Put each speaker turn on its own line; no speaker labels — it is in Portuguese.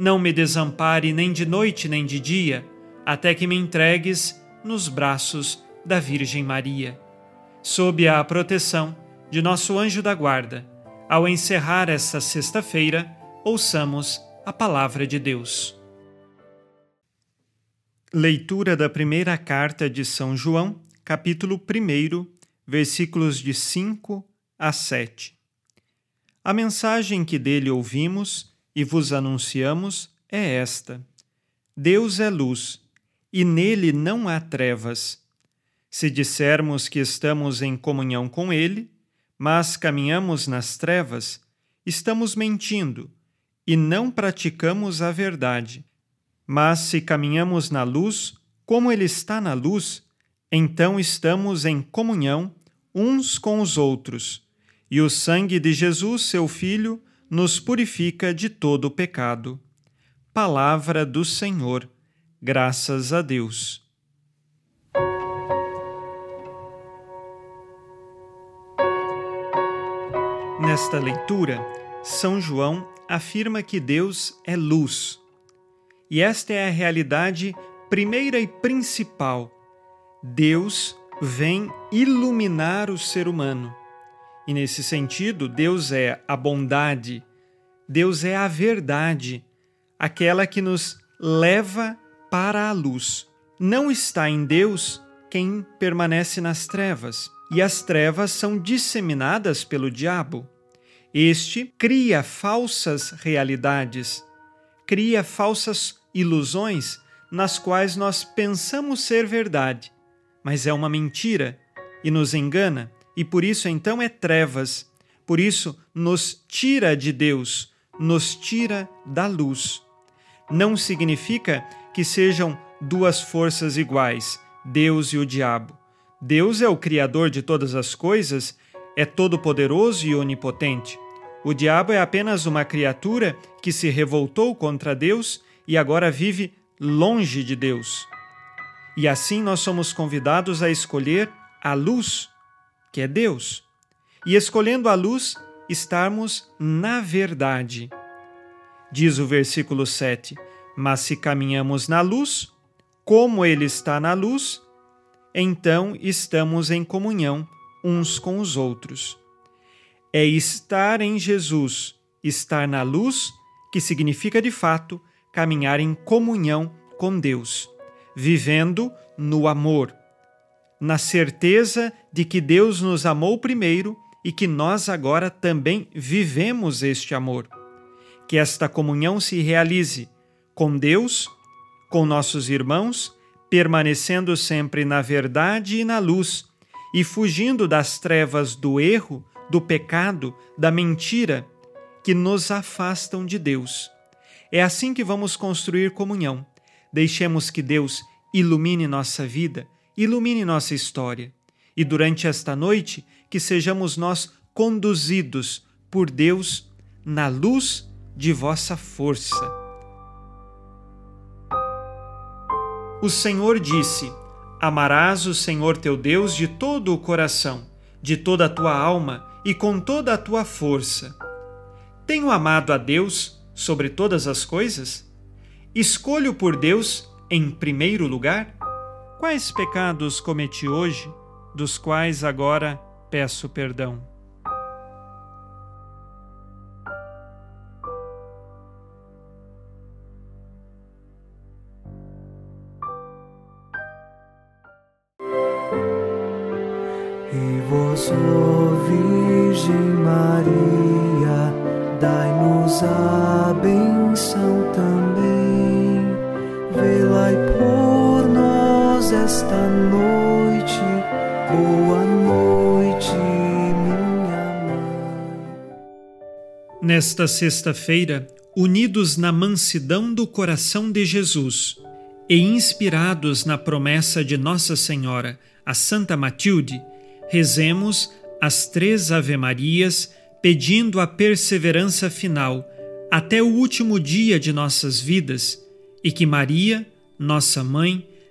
não me desampare nem de noite nem de dia, até que me entregues nos braços da Virgem Maria. Sob a proteção de nosso anjo da guarda, ao encerrar esta sexta-feira, ouçamos a palavra de Deus. Leitura da primeira carta de São João, capítulo 1, versículos de 5 a 7. A mensagem que dele ouvimos e vos anunciamos é esta: Deus é luz, e nele não há trevas. Se dissermos que estamos em comunhão com Ele, mas caminhamos nas trevas, estamos mentindo e não praticamos a verdade. Mas se caminhamos na luz, como Ele está na luz, então estamos em comunhão uns com os outros, e o sangue de Jesus, seu Filho, nos purifica de todo o pecado. Palavra do Senhor. Graças a Deus. Nesta leitura, São João afirma que Deus é luz. E esta é a realidade primeira e principal. Deus vem iluminar o ser humano. E nesse sentido, Deus é a bondade, Deus é a verdade, aquela que nos leva para a luz. Não está em Deus quem permanece nas trevas e as trevas são disseminadas pelo diabo. Este cria falsas realidades, cria falsas ilusões nas quais nós pensamos ser verdade, mas é uma mentira e nos engana, e por isso então é trevas. Por isso nos tira de Deus, nos tira da luz. Não significa que sejam duas forças iguais, Deus e o diabo. Deus é o Criador de todas as coisas, é todo-poderoso e onipotente. O diabo é apenas uma criatura que se revoltou contra Deus e agora vive longe de Deus. E assim nós somos convidados a escolher a luz, que é Deus. E escolhendo a luz, estarmos na verdade. Diz o versículo 7: Mas se caminhamos na luz, como Ele está na luz, então estamos em comunhão uns com os outros. É estar em Jesus, estar na luz, que significa de fato caminhar em comunhão com Deus, vivendo no amor, na certeza de que Deus nos amou primeiro e que nós agora também vivemos este amor. Que esta comunhão se realize com Deus, com nossos irmãos permanecendo sempre na verdade e na luz, e fugindo das trevas do erro, do pecado, da mentira, que nos afastam de Deus. É assim que vamos construir comunhão. Deixemos que Deus ilumine nossa vida, ilumine nossa história. E durante esta noite, que sejamos nós conduzidos por Deus na luz de vossa força O Senhor disse: Amarás o Senhor teu Deus de todo o coração, de toda a tua alma e com toda a tua força. Tenho amado a Deus sobre todas as coisas? Escolho por Deus em primeiro lugar? Quais pecados cometi hoje, dos quais agora peço perdão?
E vós, Virgem Maria, dai-nos a benção também. Velai por esta noite. Boa noite, minha mãe.
Nesta sexta-feira, unidos na mansidão do coração de Jesus e inspirados na promessa de Nossa Senhora, a Santa Matilde, rezemos as três Ave-Marias pedindo a perseverança final até o último dia de nossas vidas e que Maria, nossa mãe,